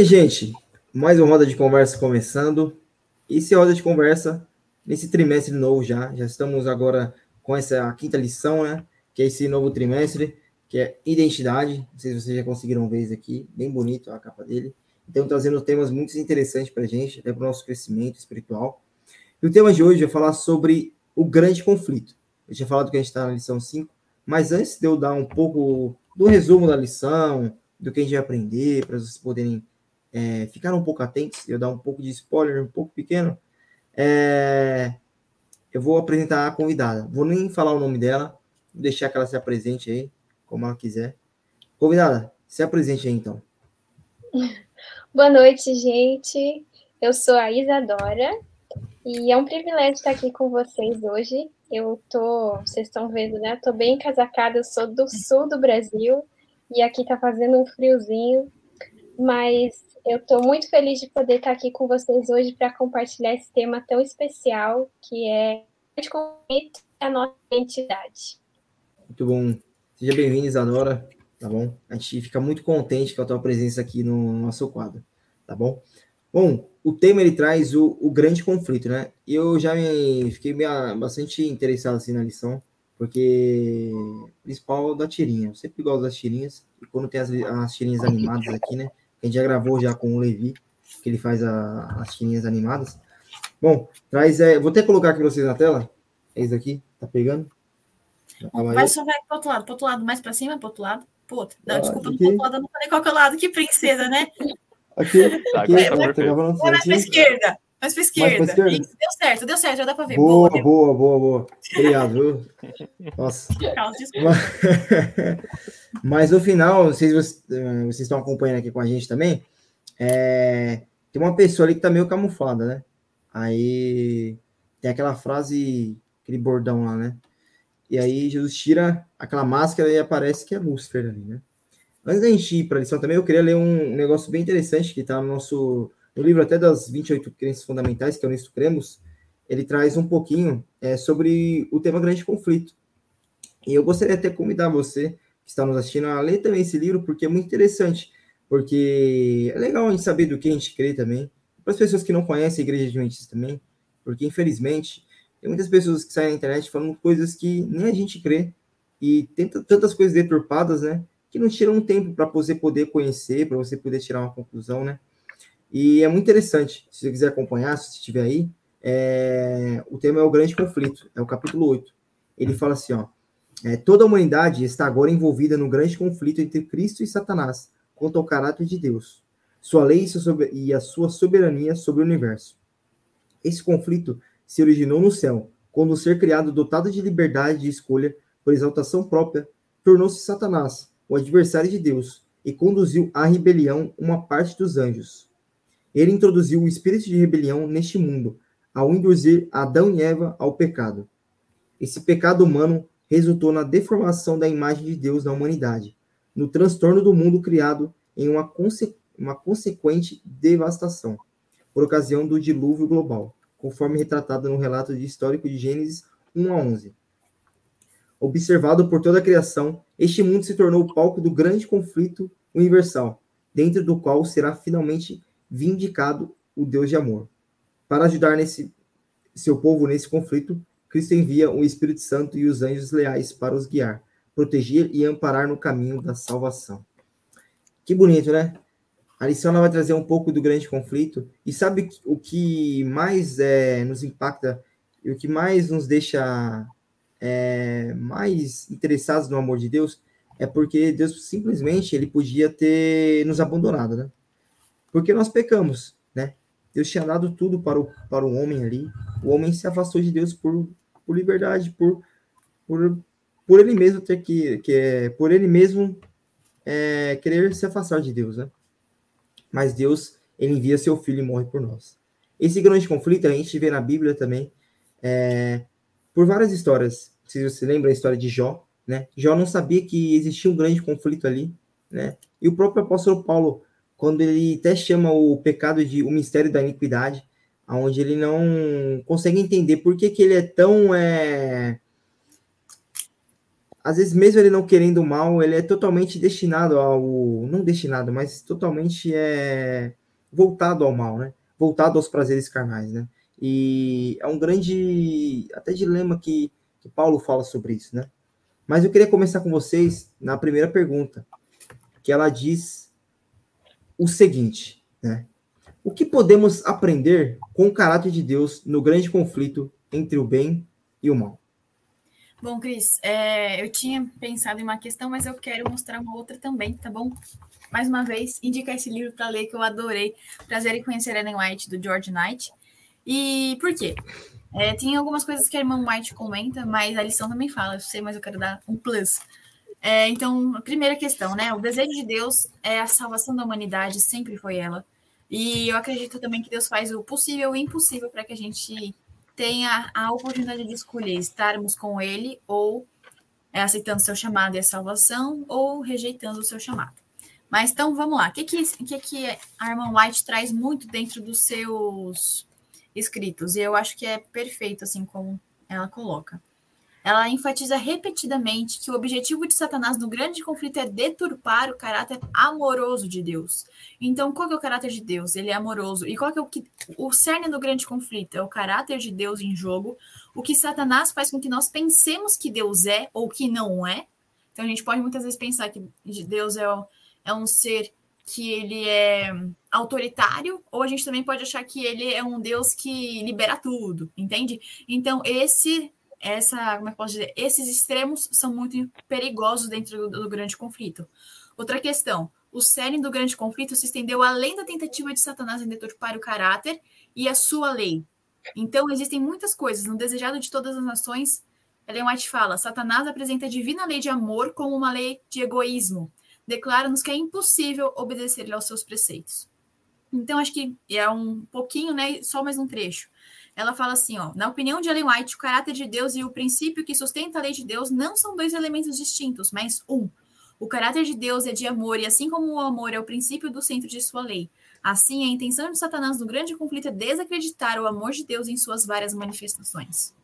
aí, gente, mais uma roda de conversa começando. Esse roda de conversa nesse trimestre novo já. Já estamos agora com essa quinta lição, né? Que é esse novo trimestre, que é identidade. Não sei se vocês já conseguiram ver isso aqui, bem bonito a capa dele. Então, trazendo temas muito interessantes para a gente, até para o nosso crescimento espiritual. E o tema de hoje é falar sobre o grande conflito. Eu tinha falado que a gente está na lição 5, mas antes de eu dar um pouco do resumo da lição, do que a gente vai aprender, para vocês poderem é, ficar um pouco atentos, eu dar um pouco de spoiler, um pouco pequeno, é, eu vou apresentar a convidada. Vou nem falar o nome dela, vou deixar que ela se apresente aí, como ela quiser. Convidada, se apresente aí então. Boa noite, gente. Eu sou a Isadora e é um privilégio estar aqui com vocês hoje. Eu tô, vocês estão vendo, né? Tô bem casacada, eu sou do sul do Brasil e aqui tá fazendo um friozinho, mas eu estou muito feliz de poder estar aqui com vocês hoje para compartilhar esse tema tão especial que é a nossa identidade. Muito bom. Seja bem-vinda, Isadora, tá bom? A gente fica muito contente com a tua presença aqui no nosso quadro, tá bom? Bom, o tema ele traz o, o grande conflito, né? Eu já me, fiquei bastante interessado assim na lição, porque principal da tirinha. Eu sempre gosto das tirinhas, e quando tem as, as tirinhas animadas aqui, né? A gente já gravou já com o Levi, que ele faz a, as tirinhas animadas. Bom, traz. É, vou até colocar aqui vocês na tela. É isso aqui, tá pegando? Vai só vai pro outro lado, pro outro lado, mais pra cima, pro outro lado. Outro. Não, ah, desculpa, aqui. outro lado, eu não falei qual que é o lado, que princesa, né? Aqui, aqui, é, tá, tá, tá, mais pra esquerda. Mais pra esquerda. Mais pra esquerda. Isso, deu certo, deu certo, já dá pra ver. Boa, boa, boa, boa, boa. Obrigado, viu? Nossa. Mas no final, não sei se vocês, eh, vocês estão acompanhando aqui com a gente também. É, tem uma pessoa ali que tá meio camuflada, né? Aí tem aquela frase, aquele bordão lá, né? E aí Jesus tira aquela máscara e aparece que é Lúcifer ali, né? Antes da gente ir para a lição também, eu queria ler um negócio bem interessante que está no nosso no livro até das 28 crenças fundamentais, que é o Nisto Cremos, ele traz um pouquinho é, sobre o tema grande conflito. E eu gostaria até de convidar você que está nos assistindo a ler também esse livro, porque é muito interessante, porque é legal a gente saber do que a gente crê também, para as pessoas que não conhecem a Igreja Adventista também, porque infelizmente tem muitas pessoas que saem na internet falando coisas que nem a gente crê, e tem tantas coisas deturpadas, né, que não tiram um tempo para você poder conhecer, para você poder tirar uma conclusão, né, e é muito interessante, se você quiser acompanhar, se estiver aí, é, o tema é o grande conflito, é o capítulo 8. Ele fala assim, ó, é, toda a humanidade está agora envolvida no grande conflito entre Cristo e Satanás, quanto ao caráter de Deus, sua lei e a sua soberania sobre o universo. Esse conflito se originou no céu, quando o ser criado dotado de liberdade de escolha por exaltação própria, tornou-se Satanás, o adversário de Deus, e conduziu à rebelião uma parte dos anjos. Ele introduziu o espírito de rebelião neste mundo, ao induzir Adão e Eva ao pecado. Esse pecado humano resultou na deformação da imagem de Deus na humanidade, no transtorno do mundo criado em uma, conse uma consequente devastação, por ocasião do dilúvio global, conforme retratado no relato histórico de Gênesis 1 a 11. Observado por toda a criação, este mundo se tornou o palco do grande conflito universal, dentro do qual será finalmente vindicado o Deus de amor. Para ajudar nesse seu povo nesse conflito, Cristo envia o Espírito Santo e os anjos leais para os guiar, proteger e amparar no caminho da salvação. Que bonito, né? A lição vai trazer um pouco do grande conflito. E sabe o que mais é, nos impacta e o que mais nos deixa é, mais interessados no amor de Deus é porque Deus simplesmente ele podia ter nos abandonado, né? Porque nós pecamos, né? Deus tinha dado tudo para o, para o homem ali. O homem se afastou de Deus por, por liberdade, por, por, por ele mesmo ter que, que é, por ele mesmo é, querer se afastar de Deus, né? Mas Deus, ele envia seu filho e morre por nós. Esse grande conflito a gente vê na Bíblia também, é, por várias histórias. Se você lembra a história de Jó, né? Jó não sabia que existia um grande conflito ali, né? E o próprio apóstolo Paulo quando ele até chama o pecado de o mistério da iniquidade, onde ele não consegue entender por que, que ele é tão é, às vezes, mesmo ele não querendo mal, ele é totalmente destinado ao. Não destinado, mas totalmente é voltado ao mal, né? Voltado aos prazeres carnais, né? E é um grande até dilema que, que Paulo fala sobre isso, né? Mas eu queria começar com vocês na primeira pergunta, que ela diz o seguinte, né? O que podemos aprender com o caráter de Deus no grande conflito entre o bem e o mal? Bom, Cris, é, eu tinha pensado em uma questão, mas eu quero mostrar uma outra também, tá bom? Mais uma vez, indica esse livro para ler que eu adorei. Prazer em conhecer Ellen White, do George Knight. E por quê? É, tem algumas coisas que a irmã White comenta, mas a lição também fala, eu sei, mas eu quero dar um plus. É, então, a primeira questão, né? O desejo de Deus é a salvação da humanidade, sempre foi ela. E eu acredito também que Deus faz o possível e o impossível para que a gente tenha a oportunidade de escolher estarmos com Ele ou é, aceitando seu chamado e a salvação ou rejeitando o seu chamado. Mas então vamos lá. O que, que, que, que a irmã White traz muito dentro dos seus escritos? E eu acho que é perfeito, assim como ela coloca ela enfatiza repetidamente que o objetivo de Satanás no grande conflito é deturpar o caráter amoroso de Deus. Então, qual é o caráter de Deus? Ele é amoroso. E qual é o que o cerne do grande conflito? É o caráter de Deus em jogo. O que Satanás faz com que nós pensemos que Deus é ou que não é. Então, a gente pode muitas vezes pensar que Deus é, é um ser que ele é autoritário, ou a gente também pode achar que ele é um Deus que libera tudo, entende? Então, esse essa, como é que posso dizer, esses extremos são muito perigosos dentro do, do grande conflito. Outra questão, o cerne do grande conflito se estendeu além da tentativa de Satanás em deturpar o caráter e a sua lei. Então, existem muitas coisas no desejado de todas as nações. Ellen White fala: Satanás apresenta a divina lei de amor como uma lei de egoísmo. Declara-nos que é impossível obedecer aos seus preceitos. Então, acho que é um pouquinho, né? Só mais um trecho ela fala assim, ó, na opinião de Ellen White, o caráter de Deus e o princípio que sustenta a lei de Deus não são dois elementos distintos, mas um. O caráter de Deus é de amor e assim como o amor é o princípio do centro de sua lei, assim a intenção de Satanás no grande conflito é desacreditar o amor de Deus em suas várias manifestações.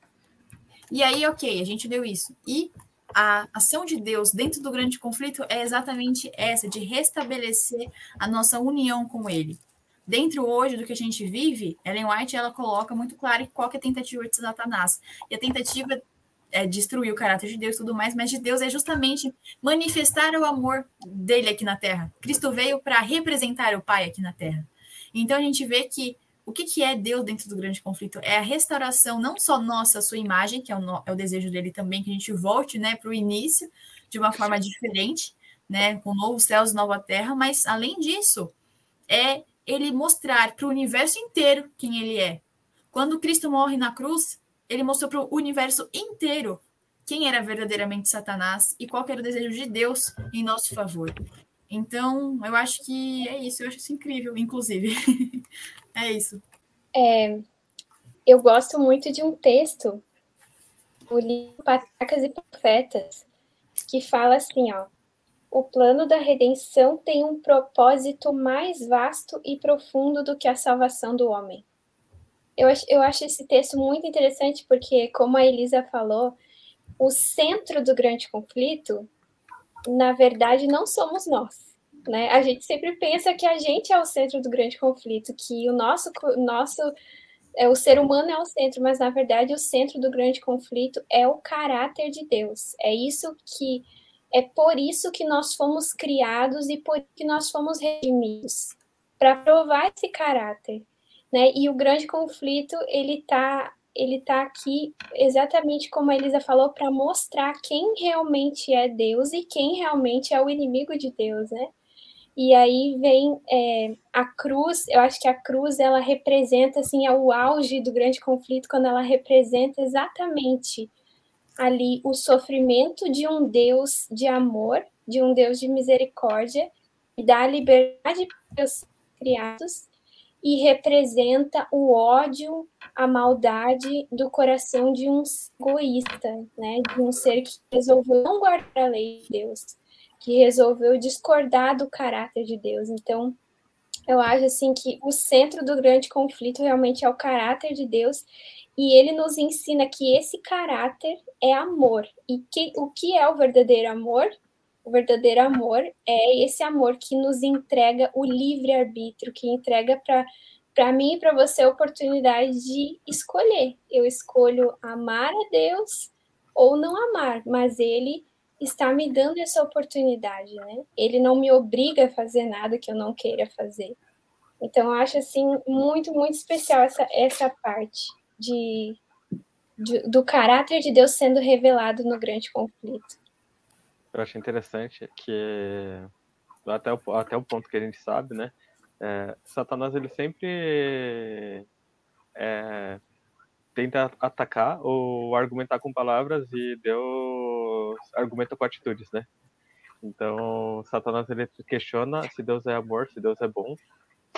E aí, ok, a gente deu isso. E a ação de Deus dentro do grande conflito é exatamente essa, de restabelecer a nossa união com Ele dentro hoje do que a gente vive, Ellen White ela coloca muito claro qual que é a tentativa de Satanás. E a tentativa é destruir o caráter de Deus e tudo mais, mas de Deus é justamente manifestar o amor dele aqui na Terra. Cristo veio para representar o Pai aqui na Terra. Então a gente vê que o que, que é Deus dentro do grande conflito? É a restauração, não só nossa, a sua imagem, que é o, é o desejo dele também, que a gente volte né, para o início de uma forma diferente, né, com novos céus nova terra, mas além disso, é ele mostrar para o universo inteiro quem ele é. Quando Cristo morre na cruz, ele mostrou para o universo inteiro quem era verdadeiramente Satanás e qual era o desejo de Deus em nosso favor. Então, eu acho que é isso, eu acho isso incrível, inclusive. é isso. É, eu gosto muito de um texto, o livro Patracas e Profetas, que fala assim, ó, o plano da redenção tem um propósito mais vasto e profundo do que a salvação do homem. Eu acho, eu acho esse texto muito interessante porque, como a Elisa falou, o centro do grande conflito, na verdade, não somos nós. Né? A gente sempre pensa que a gente é o centro do grande conflito, que o nosso, nosso é, o ser humano é o centro, mas na verdade o centro do grande conflito é o caráter de Deus. É isso que é por isso que nós fomos criados e por que nós fomos redimidos para provar esse caráter, né? E o grande conflito ele tá ele tá aqui exatamente como a Elisa falou para mostrar quem realmente é Deus e quem realmente é o inimigo de Deus, né? E aí vem é, a cruz, eu acho que a cruz ela representa assim é o auge do grande conflito quando ela representa exatamente ali o sofrimento de um Deus de amor, de um Deus de misericórdia, e dá liberdade para os criados e representa o ódio, a maldade do coração de um egoísta, né? De um ser que resolveu não guardar a lei de Deus, que resolveu discordar do caráter de Deus. Então, Eu acho assim que o centro do grande conflito realmente é o caráter de Deus e ele nos ensina que esse caráter é amor. E que, o que é o verdadeiro amor? O verdadeiro amor é esse amor que nos entrega o livre-arbítrio, que entrega para mim e para você a oportunidade de escolher. Eu escolho amar a Deus ou não amar, mas ele está me dando essa oportunidade, né? Ele não me obriga a fazer nada que eu não queira fazer. Então, eu acho assim muito, muito especial essa, essa parte de, de, do caráter de Deus sendo revelado no grande conflito. Eu acho interessante que até o, até o ponto que a gente sabe, né? É, Satanás ele sempre é, tenta atacar ou argumentar com palavras e Deus argumenta com atitudes, né? Então, Satanás ele questiona se Deus é amor, se Deus é bom,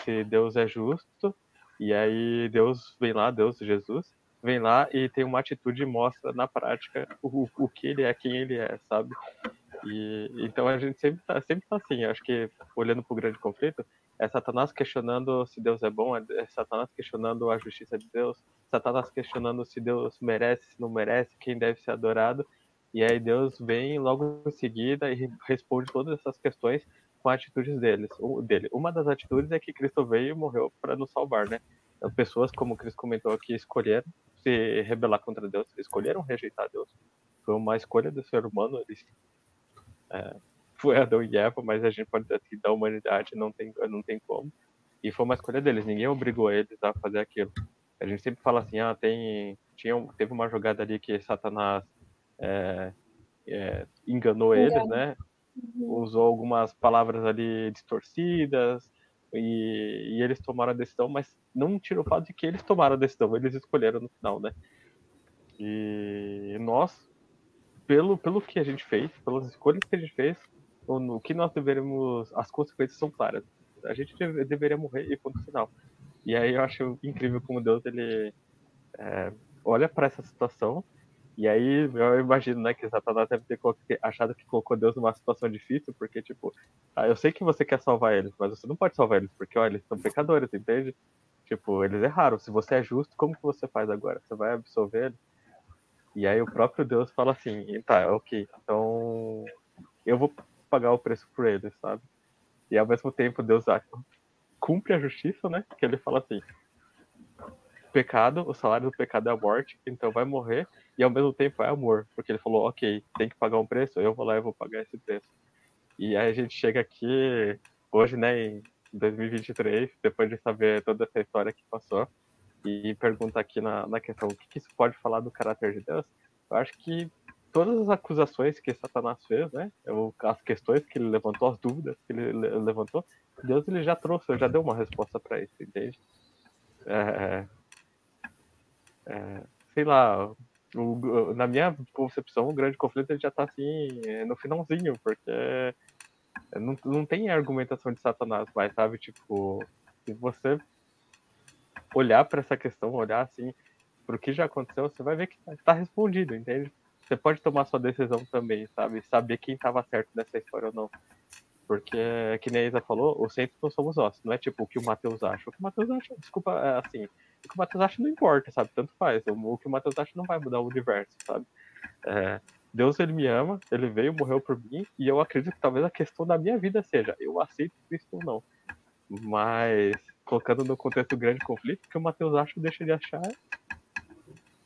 se Deus é justo, e aí Deus vem lá, Deus, Jesus, vem lá e tem uma atitude e mostra na prática o, o que ele é, quem ele é, sabe? E, então a gente sempre tá, sempre tá assim, acho que olhando para o grande conflito, é Satanás questionando se Deus é bom, é, é Satanás questionando a justiça de Deus, Satanás questionando se Deus merece, se não merece, quem deve ser adorado, e aí Deus vem logo em seguida e responde todas essas questões com atitudes deles, dele. Uma das atitudes é que Cristo veio e morreu para nos salvar, né? Então, pessoas, como o Cristo comentou aqui, escolheram se rebelar contra Deus, escolheram rejeitar Deus. Foi uma escolha do ser humano, eles é, foi Adão e Eva, mas a gente pode dizer que da humanidade não tem, não tem como. E foi uma escolha deles, ninguém obrigou eles a fazer aquilo. A gente sempre fala assim, ah, tem, tinha, teve uma jogada ali que Satanás é, é, enganou eles, né? Uhum. Usou algumas palavras ali distorcidas e, e, eles tomaram a decisão, mas não tira o fato de que eles tomaram a decisão, eles escolheram no final, né? E nós, pelo, pelo que a gente fez, pelas escolhas que a gente fez, o que nós deveríamos. As consequências são claras. A gente deve, deveria morrer e ponto final. E aí eu acho incrível como Deus ele é, olha para essa situação e aí eu imagino, né, que Satanás deve ter achado que colocou Deus numa situação difícil, porque, tipo, ah, eu sei que você quer salvar eles, mas você não pode salvar eles, porque, olha, eles são pecadores, entende? Tipo, eles erraram. Se você é justo, como que você faz agora? Você vai absolver eles? E aí o próprio Deus fala assim, tá, ok, então eu vou pagar o preço por eles, sabe? E ao mesmo tempo Deus cumpre a justiça, né? Que ele fala assim, pecado, o salário do pecado é a morte, então vai morrer, e ao mesmo tempo é amor, porque ele falou, ok, tem que pagar um preço, eu vou lá e vou pagar esse preço. E aí a gente chega aqui, hoje, né, em 2023, depois de saber toda essa história que passou, e pergunta aqui na, na questão, o que, que isso pode falar do caráter de Deus? Eu acho que todas as acusações que Satanás fez, né, as questões que ele levantou, as dúvidas que ele levantou, Deus ele já trouxe, já deu uma resposta para isso, entende? É, é, sei lá, o, na minha concepção, o grande conflito ele já está assim, no finalzinho, porque não, não tem argumentação de Satanás mais, sabe? Tipo, se você olhar para essa questão, olhar assim, para o que já aconteceu, você vai ver que está tá respondido, entende? Você pode tomar sua decisão também, sabe? Saber quem estava certo nessa história ou não. Porque, que nem a Isa falou, o centro não somos nós. Não é tipo o que o Matheus acha. O que o Matheus acha, desculpa, é assim, o que o Matheus acha não importa, sabe? Tanto faz. O, que o Matheus acha não vai mudar o universo, sabe? É, Deus, ele me ama, ele veio, morreu por mim, e eu acredito que talvez a questão da minha vida seja, eu aceito Cristo ou não. Mas, colocando no contexto do grande conflito, o que o Matheus acha, deixa de achar,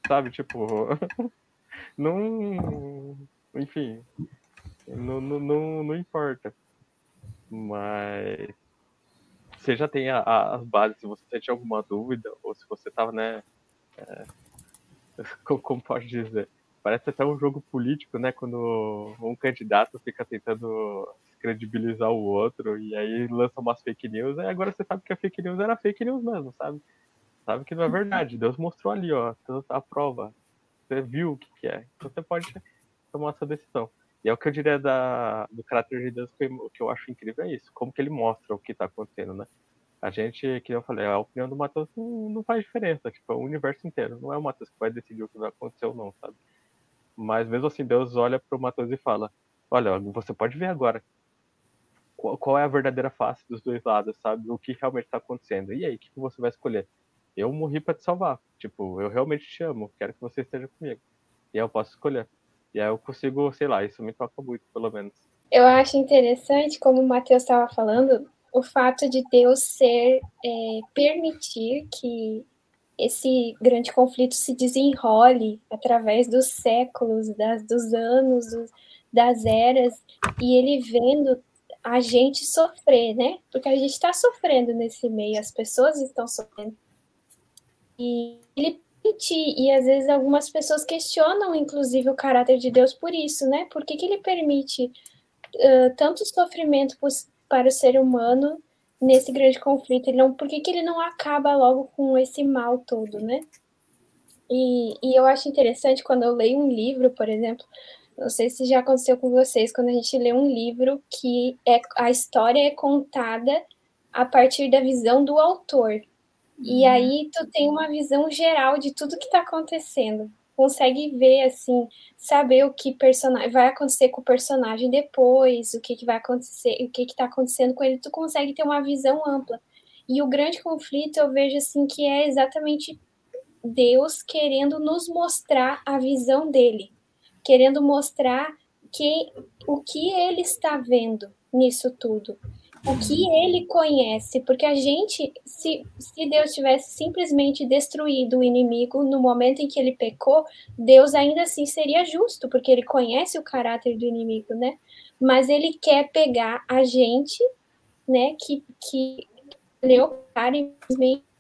sabe? Tipo, não. Enfim, não, não, não, não importa. Mas você já tem a, a, as bases, se você tinha alguma dúvida, ou se você estava, né, é, como pode dizer, parece até um jogo político, né, quando um candidato fica tentando credibilizar o outro, e aí lança umas fake news, e agora você sabe que a fake news era fake news mesmo, sabe? Sabe que não é verdade, Deus mostrou ali, ó, a prova, você viu o que, que é, então você pode tomar essa decisão. E é o que eu diria da, do caráter de Deus, que, o que eu acho incrível é isso, como que ele mostra o que está acontecendo, né? A gente, que eu falei, a opinião do Matheus não, não, faz diferença, tipo, é o universo inteiro, não é o Matheus que vai decidir o que vai acontecer ou não, sabe? Mas mesmo assim, Deus olha para o Matheus e fala, olha, você pode ver agora qual, qual é a verdadeira face dos dois lados, sabe? O que realmente está acontecendo. E aí, o que você vai escolher? Eu morri para te salvar. Tipo, eu realmente te amo, quero que você esteja comigo. E aí eu posso escolher. E aí eu consigo, sei lá, isso me toca muito, pelo menos. Eu acho interessante, como o Matheus estava falando, o fato de Deus ser é, permitir que esse grande conflito se desenrole através dos séculos, das, dos anos, dos, das eras, e ele vendo a gente sofrer, né? Porque a gente está sofrendo nesse meio, as pessoas estão sofrendo. E ele permite, e às vezes algumas pessoas questionam, inclusive, o caráter de Deus por isso, né? Por que, que ele permite uh, tanto sofrimento para o ser humano nesse grande conflito? Ele não, por que, que ele não acaba logo com esse mal todo, né? E, e eu acho interessante quando eu leio um livro, por exemplo, não sei se já aconteceu com vocês, quando a gente lê um livro que é, a história é contada a partir da visão do autor. E uhum. aí tu tem uma visão geral de tudo que está acontecendo. Consegue ver, assim, saber o que personagem vai acontecer com o personagem depois, o que, que vai acontecer, o que está acontecendo com ele. Tu consegue ter uma visão ampla. E o grande conflito eu vejo assim que é exatamente Deus querendo nos mostrar a visão dele querendo mostrar que o que ele está vendo nisso tudo, o que ele conhece, porque a gente, se, se Deus tivesse simplesmente destruído o inimigo no momento em que ele pecou, Deus ainda assim seria justo, porque ele conhece o caráter do inimigo, né? Mas ele quer pegar a gente, né, que, que leu o cara e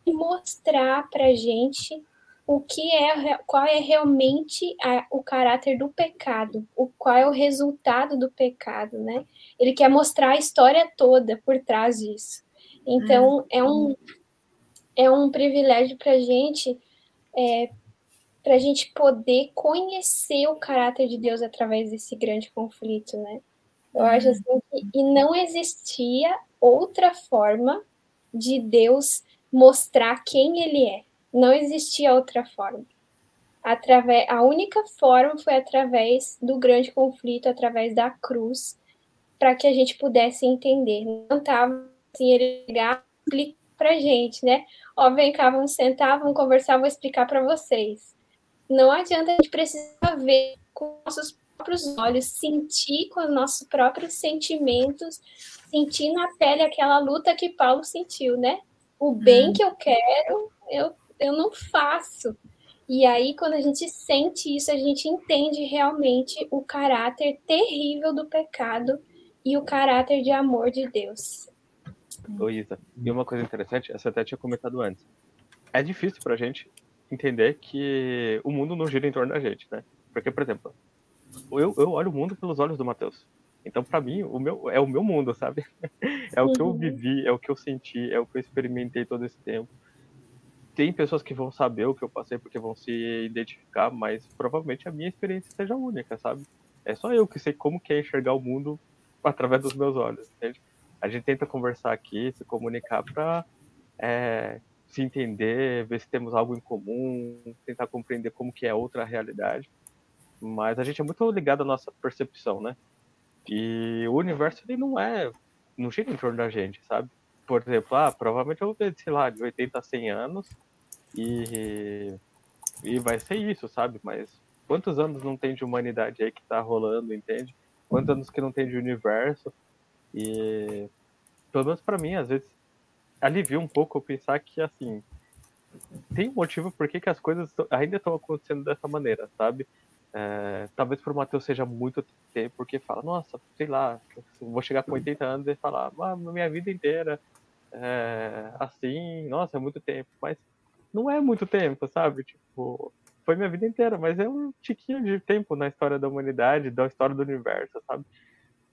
mostrar pra gente o que é qual é realmente a, o caráter do pecado, o qual é o resultado do pecado, né? Ele quer mostrar a história toda por trás disso. Então hum. é um é um privilégio para gente é, para a gente poder conhecer o caráter de Deus através desse grande conflito, né? Eu acho hum. assim que e não existia outra forma de Deus mostrar quem Ele é não existia outra forma. Através, a única forma foi através do grande conflito, através da cruz, para que a gente pudesse entender. Não estava assim, ele ligar para gente, né? Ó, vem cá, vamos sentar, vamos conversar, vou explicar para vocês. Não adianta a gente precisar ver com nossos próprios olhos, sentir com os nossos próprios sentimentos, sentir na pele aquela luta que Paulo sentiu, né? O bem hum. que eu quero, eu eu não faço. E aí, quando a gente sente isso, a gente entende realmente o caráter terrível do pecado e o caráter de amor de Deus. Ô, Isa, e uma coisa interessante, essa até tinha comentado antes. É difícil pra gente entender que o mundo não gira em torno da gente, né? Porque, por exemplo, eu, eu olho o mundo pelos olhos do Mateus. Então, para mim, o meu é o meu mundo, sabe? É o que eu uhum. vivi, é o que eu senti, é o que eu experimentei todo esse tempo tem pessoas que vão saber o que eu passei porque vão se identificar, mas provavelmente a minha experiência seja única, sabe? É só eu que sei como que é enxergar o mundo através dos meus olhos, entende? A gente tenta conversar aqui, se comunicar para é, se entender, ver se temos algo em comum, tentar compreender como que é outra realidade. Mas a gente é muito ligado à nossa percepção, né? E o universo ele não é, não gira em torno da gente, sabe? por exemplo, ah, provavelmente eu vou ver, sei lá, de 80 a 100 anos e, e vai ser isso, sabe? Mas quantos anos não tem de humanidade aí que tá rolando, entende? Quantos anos que não tem de universo? E pelo menos para mim, às vezes, alivia um pouco pensar que, assim, tem um motivo por que, que as coisas ainda estão acontecendo dessa maneira, sabe? É, talvez para o Matheus seja muito tempo, porque fala, nossa, sei lá, vou chegar com 80 anos e falar, ah, minha vida inteira é, assim, nossa, é muito tempo, mas não é muito tempo, sabe? Tipo, foi minha vida inteira, mas é um tiquinho de tempo na história da humanidade, da história do universo, sabe?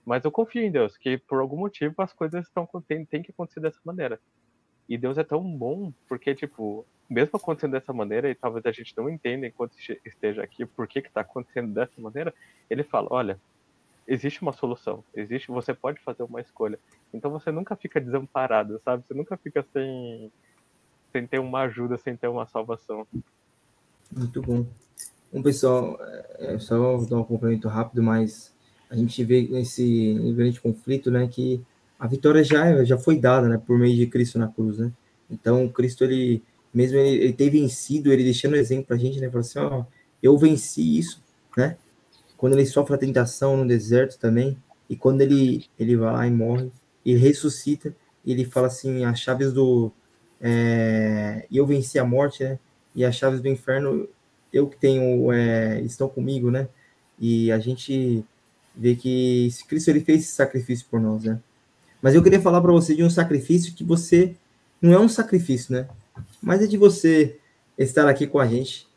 Mas eu confio em Deus, que por algum motivo as coisas estão tem, tem que acontecer dessa maneira. E Deus é tão bom, porque, tipo, mesmo acontecendo dessa maneira, e talvez a gente não entenda enquanto esteja aqui por que está acontecendo dessa maneira, ele fala: olha, existe uma solução, existe, você pode fazer uma escolha. Então você nunca fica desamparado, sabe? Você nunca fica sem, sem ter uma ajuda, sem ter uma salvação. Muito bom. Bom, pessoal, é, é só dar um complemento rápido, mas a gente vê nesse grande conflito, né, que a vitória já, já foi dada, né, por meio de Cristo na cruz, né? Então, Cristo, ele, mesmo ele, ele ter vencido, ele deixando exemplo pra gente, né, falou assim, ó, eu venci isso, né? Quando ele sofre a tentação no deserto também, e quando ele, ele vai lá e morre, e ressuscita, ele fala assim, as chaves do... É, eu venci a morte, né? E as chaves do inferno, eu que tenho, é, estão comigo, né? E a gente vê que Cristo ele fez esse sacrifício por nós, né? Mas eu queria falar para você de um sacrifício que você não é um sacrifício, né? Mas é de você estar aqui com a gente,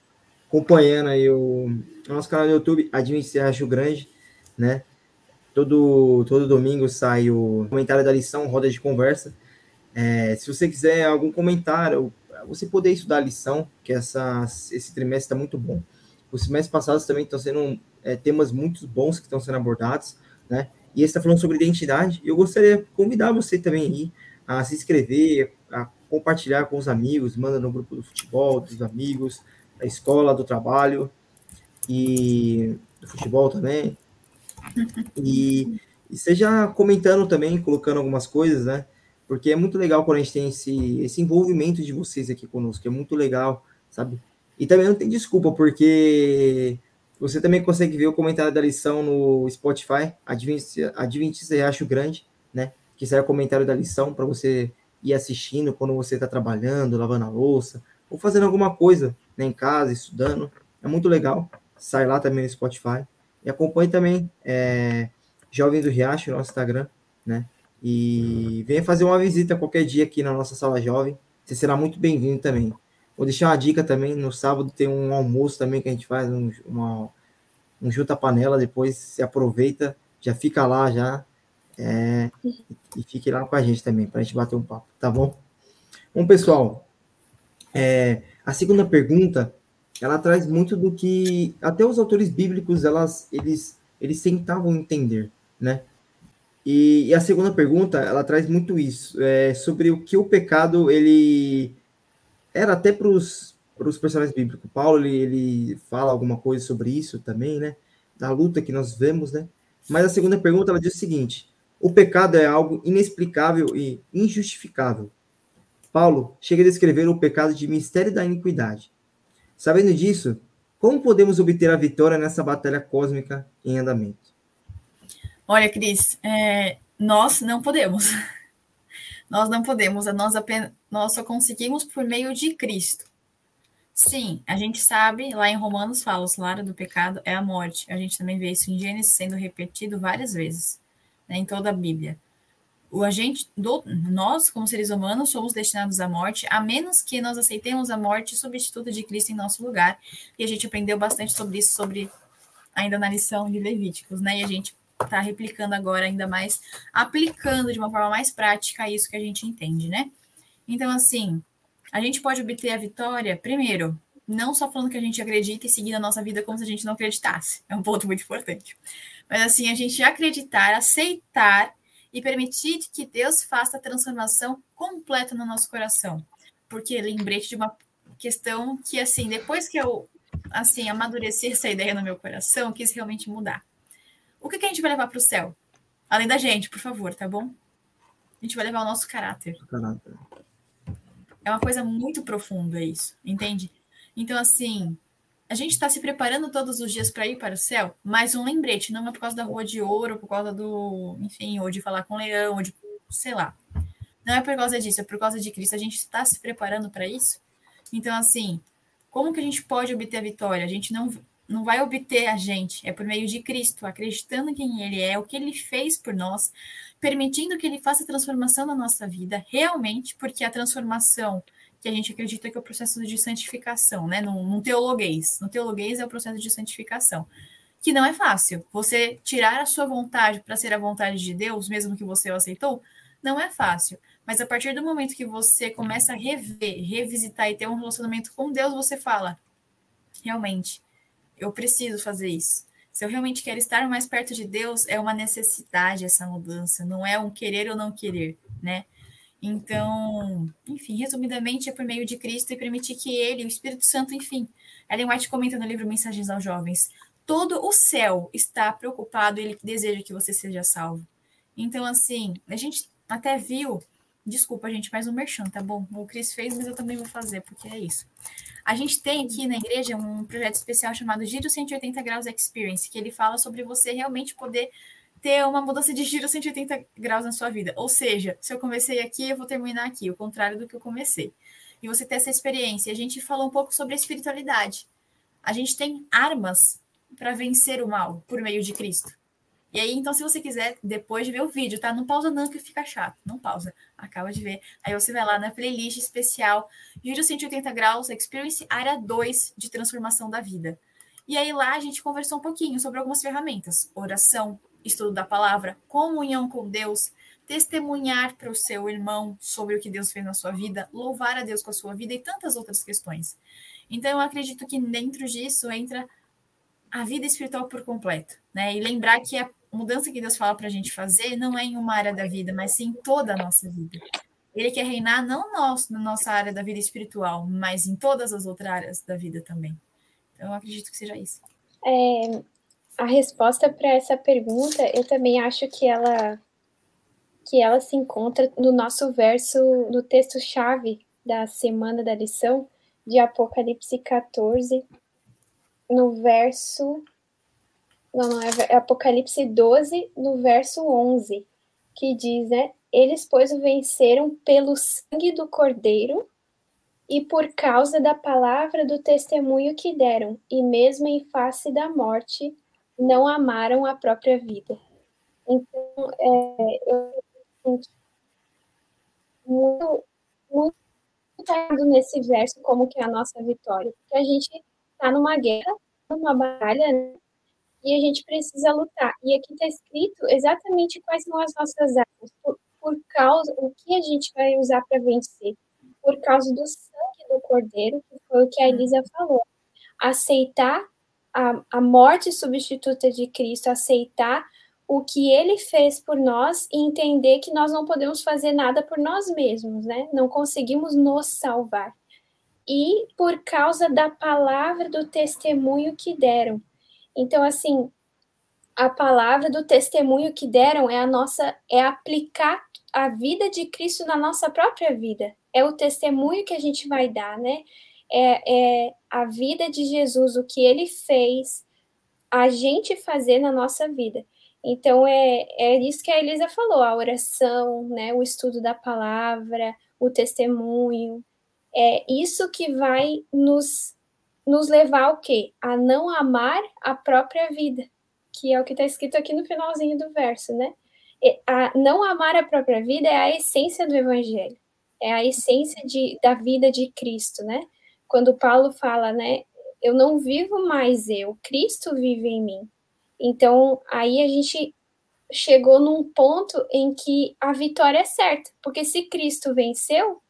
acompanhando aí o, nosso canal no YouTube, Adventista Acho Grande, né? Todo, todo domingo sai o comentário da lição, roda de conversa. É, se você quiser algum comentário, você poder estudar a lição, que essa, esse trimestre está muito bom. Os semestres passados também estão sendo é, temas muito bons que estão sendo abordados, né? E esse está falando sobre identidade. Eu gostaria de convidar você também aí a se inscrever, a compartilhar com os amigos, manda no grupo do futebol, dos amigos, da escola, do trabalho e do futebol também. E, e seja comentando também, colocando algumas coisas, né? Porque é muito legal quando a gente tem esse, esse envolvimento de vocês aqui conosco, é muito legal, sabe? E também não tem desculpa, porque você também consegue ver o comentário da lição no Spotify, Adventista, Adventista Riacho Grande, né? Que sai o comentário da lição para você ir assistindo quando você está trabalhando, lavando a louça, ou fazendo alguma coisa né, em casa, estudando. É muito legal. Sai lá também no Spotify. E acompanhe também é, Jovem do Riacho, no nosso Instagram, né? E venha fazer uma visita qualquer dia aqui na nossa sala jovem. Você será muito bem-vindo também. Vou deixar uma dica também, no sábado tem um almoço também que a gente faz, um, uma, um junta-panela, depois se aproveita, já fica lá já, é, e fique lá com a gente também, para a gente bater um papo, tá bom? Bom, pessoal, é, a segunda pergunta, ela traz muito do que até os autores bíblicos, elas, eles, eles tentavam entender, né? E, e a segunda pergunta, ela traz muito isso, é, sobre o que o pecado, ele era até para os personagens bíblicos. Paulo ele, ele fala alguma coisa sobre isso também, né? Da luta que nós vemos, né? Mas a segunda pergunta ela diz o seguinte: o pecado é algo inexplicável e injustificável. Paulo chega a descrever o pecado de mistério da iniquidade. Sabendo disso, como podemos obter a vitória nessa batalha cósmica em andamento? Olha, Cris, é, nós não podemos. Nós não podemos, nós, apenas, nós só conseguimos por meio de Cristo. Sim, a gente sabe, lá em Romanos fala, o salário do pecado é a morte. A gente também vê isso em Gênesis sendo repetido várias vezes, né, em toda a Bíblia. O agente, do, nós, como seres humanos, somos destinados à morte, a menos que nós aceitemos a morte substituta de Cristo em nosso lugar. E a gente aprendeu bastante sobre isso, sobre ainda na lição de Levíticos, né? E a gente está replicando agora ainda mais, aplicando de uma forma mais prática isso que a gente entende, né? Então, assim, a gente pode obter a vitória, primeiro, não só falando que a gente acredita e seguindo a nossa vida como se a gente não acreditasse. É um ponto muito importante. Mas, assim, a gente acreditar, aceitar e permitir que Deus faça a transformação completa no nosso coração. Porque lembrete de uma questão que, assim, depois que eu, assim, amadureci essa ideia no meu coração, quis realmente mudar. O que, que a gente vai levar para o céu? Além da gente, por favor, tá bom? A gente vai levar o nosso caráter. caráter. É uma coisa muito profunda isso, entende? Então, assim, a gente está se preparando todos os dias para ir para o céu, mas um lembrete, não é por causa da rua de ouro, por causa do, enfim, ou de falar com o leão, ou de, sei lá. Não é por causa disso, é por causa de Cristo. A gente está se preparando para isso. Então, assim, como que a gente pode obter a vitória? A gente não não vai obter a gente, é por meio de Cristo, acreditando em quem Ele é, o que Ele fez por nós, permitindo que Ele faça transformação na nossa vida, realmente, porque a transformação que a gente acredita que é o processo de santificação, né? No, no teologuês. No teologuês é o processo de santificação. Que não é fácil. Você tirar a sua vontade para ser a vontade de Deus, mesmo que você o aceitou, não é fácil. Mas a partir do momento que você começa a rever, revisitar e ter um relacionamento com Deus, você fala: realmente, eu preciso fazer isso. Se eu realmente quero estar mais perto de Deus, é uma necessidade essa mudança, não é um querer ou não querer, né? Então, enfim, resumidamente, é por meio de Cristo e permitir que Ele, o Espírito Santo, enfim. Ellen White comenta no livro Mensagens aos Jovens: todo o céu está preocupado, ele deseja que você seja salvo. Então, assim, a gente até viu. Desculpa, gente, mais um merchan, tá bom? O Cris fez, mas eu também vou fazer, porque é isso. A gente tem aqui na igreja um projeto especial chamado Giro 180 Graus Experience, que ele fala sobre você realmente poder ter uma mudança de giro 180 graus na sua vida. Ou seja, se eu comecei aqui, eu vou terminar aqui, o contrário do que eu comecei. E você ter essa experiência. A gente falou um pouco sobre a espiritualidade. A gente tem armas para vencer o mal por meio de Cristo. E aí, então, se você quiser, depois de ver o vídeo, tá? Não pausa não, que fica chato. Não pausa. Acaba de ver. Aí você vai lá na playlist especial Giro 180 Graus Experience Área 2 de Transformação da Vida. E aí lá a gente conversou um pouquinho sobre algumas ferramentas. Oração, estudo da palavra, comunhão com Deus, testemunhar para o seu irmão sobre o que Deus fez na sua vida, louvar a Deus com a sua vida e tantas outras questões. Então, eu acredito que dentro disso entra a vida espiritual por completo, né? E lembrar que a mudança que Deus fala para a gente fazer não é em uma área da vida, mas sim em toda a nossa vida. Ele quer reinar não nós, na nossa área da vida espiritual, mas em todas as outras áreas da vida também. Então, eu acredito que seja isso. É, a resposta para essa pergunta, eu também acho que ela que ela se encontra no nosso verso, no texto-chave da semana da lição, de Apocalipse 14, no verso. Não, não, é, é Apocalipse 12, no verso 11, que diz, né? Eles, pois, o venceram pelo sangue do Cordeiro e por causa da palavra do testemunho que deram, e mesmo em face da morte, não amaram a própria vida. Então, é, eu sinto muito, muito nesse verso como que é a nossa vitória, porque a gente está numa guerra, numa batalha, né? E a gente precisa lutar. E aqui está escrito exatamente quais são as nossas armas, por, por causa, o que a gente vai usar para vencer, por causa do sangue do cordeiro, que foi o que a Elisa falou. Aceitar a, a morte substituta de Cristo, aceitar o que ele fez por nós e entender que nós não podemos fazer nada por nós mesmos, né? Não conseguimos nos salvar. E por causa da palavra do testemunho que deram. Então, assim, a palavra do testemunho que deram é a nossa, é aplicar a vida de Cristo na nossa própria vida. É o testemunho que a gente vai dar, né? é, é a vida de Jesus, o que ele fez, a gente fazer na nossa vida. Então, é, é isso que a Elisa falou: a oração, né, o estudo da palavra, o testemunho. É isso que vai nos, nos levar ao quê? A não amar a própria vida, que é o que está escrito aqui no finalzinho do verso, né? A não amar a própria vida é a essência do evangelho, é a essência de, da vida de Cristo, né? quando Paulo fala, né, eu não vivo mais eu, Cristo vive em mim. Então, aí a gente chegou num ponto em que a vitória é certa, porque se Cristo venceu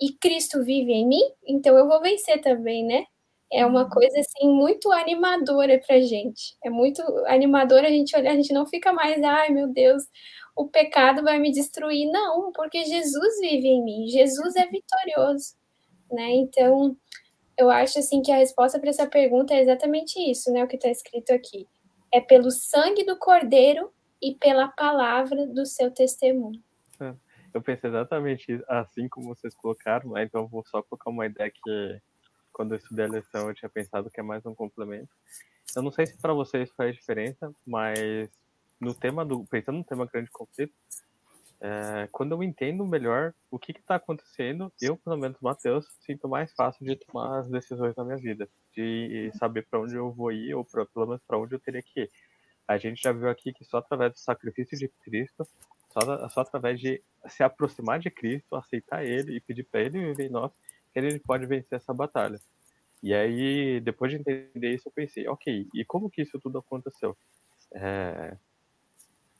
e Cristo vive em mim, então eu vou vencer também, né? É uma uhum. coisa assim muito animadora pra gente. É muito animadora a gente olhar, a gente não fica mais, ai meu Deus, o pecado vai me destruir. Não, porque Jesus vive em mim, Jesus é vitorioso, né? Então, eu acho assim que a resposta para essa pergunta é exatamente isso, né? O que está escrito aqui. É pelo sangue do Cordeiro e pela palavra do seu testemunho. É, eu pensei exatamente assim como vocês colocaram, né? então vou só colocar uma ideia que quando eu estudei a lição eu tinha pensado que é mais um complemento. Eu não sei se para vocês faz diferença, mas no tema do pensando no tema grande conflito, é, quando eu entendo melhor o que está acontecendo, eu, pelo menos, Matheus, sinto mais fácil de tomar as decisões na minha vida, de saber para onde eu vou ir ou pra, pelo menos para onde eu teria que ir. A gente já viu aqui que só através do sacrifício de Cristo, só, só através de se aproximar de Cristo, aceitar Ele e pedir para Ele viver em nós, Ele pode vencer essa batalha. E aí, depois de entender isso, eu pensei, ok, e como que isso tudo aconteceu? É,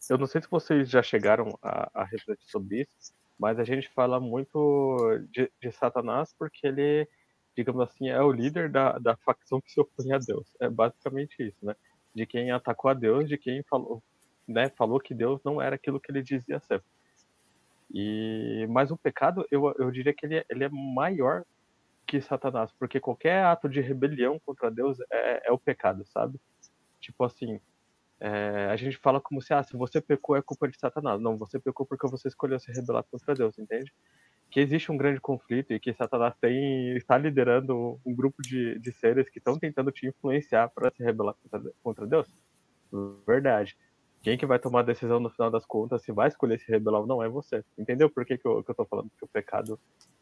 eu não sei se vocês já chegaram a, a refletir sobre isso, mas a gente fala muito de, de, Satanás porque ele, digamos assim, é o líder da, da facção que se opõe a Deus. É basicamente isso, né? De quem atacou a Deus, de quem falou, né, falou que Deus não era aquilo que ele dizia ser. E, mas o pecado, eu, eu diria que ele, é, ele é maior que Satanás, porque qualquer ato de rebelião contra Deus é, é o pecado, sabe? Tipo assim, é, a gente fala como se, ah, se você pecou é culpa de Satanás. Não, você pecou porque você escolheu se rebelar contra Deus, entende? Que existe um grande conflito e que Satanás tem, está liderando um grupo de, de seres que estão tentando te influenciar para se rebelar contra, contra Deus. Verdade. Quem que vai tomar a decisão no final das contas, se vai escolher se rebelar ou não, é você. Entendeu por que, que, eu, que eu tô falando que o pecado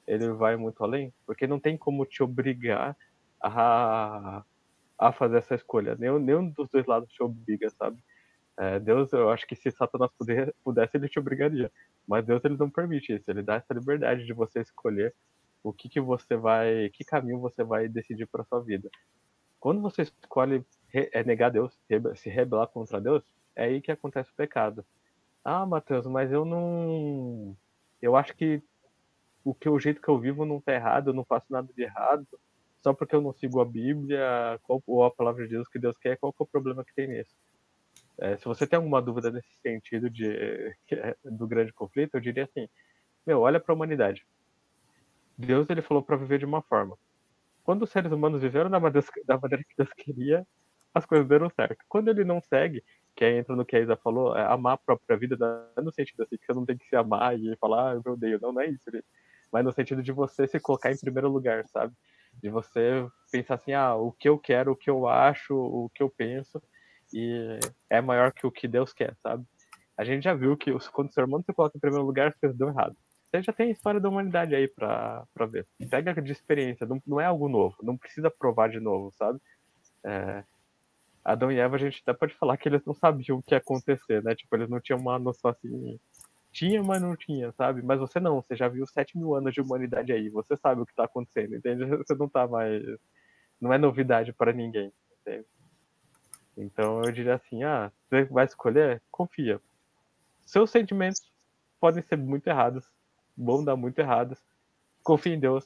ele vai muito além? Porque não tem como te obrigar a, a fazer essa escolha. Nenhum, nenhum dos dois lados te obriga, sabe? É, Deus, eu acho que se Satanás puder, pudesse, ele te obrigaria. Mas Deus, ele não permite isso. Ele dá essa liberdade de você escolher o que, que você vai, que caminho você vai decidir para sua vida. Quando você escolhe é negar Deus, se rebelar contra Deus, é aí que acontece o pecado. Ah, Matheus, mas eu não. Eu acho que o que o jeito que eu vivo não tá errado, eu não faço nada de errado, só porque eu não sigo a Bíblia qual, ou a palavra de Deus que Deus quer, qual que é o problema que tem nisso? É, se você tem alguma dúvida nesse sentido de, do grande conflito, eu diria assim: meu, olha para a humanidade. Deus ele falou para viver de uma forma. Quando os seres humanos viveram da maneira, da maneira que Deus queria, as coisas deram certo. Quando ele não segue, que aí entra no que a Isa falou, é amar a própria vida, não no sentido assim, que você não tem que se amar e falar, ah, eu odeio, não, não é isso, mas no sentido de você se colocar em primeiro lugar, sabe? De você pensar assim, ah, o que eu quero, o que eu acho, o que eu penso, e é maior que o que Deus quer, sabe? A gente já viu que quando o ser humano se coloca em primeiro lugar, as coisas dão errado. Você já tem a história da humanidade aí pra, pra ver. Pega de experiência, não, não é algo novo, não precisa provar de novo, sabe? É, Adão e Eva, a gente até pode falar que eles não sabiam o que ia acontecer, né? Tipo, eles não tinham uma noção assim. Tinha, mas não tinha, sabe? Mas você não, você já viu 7 mil anos de humanidade aí, você sabe o que tá acontecendo, entende? Você não tá mais. Não é novidade para ninguém, entende? Então eu diria assim: ah, você vai escolher? Confia. Seus sentimentos podem ser muito errados, vão dar muito errados. Confia em Deus.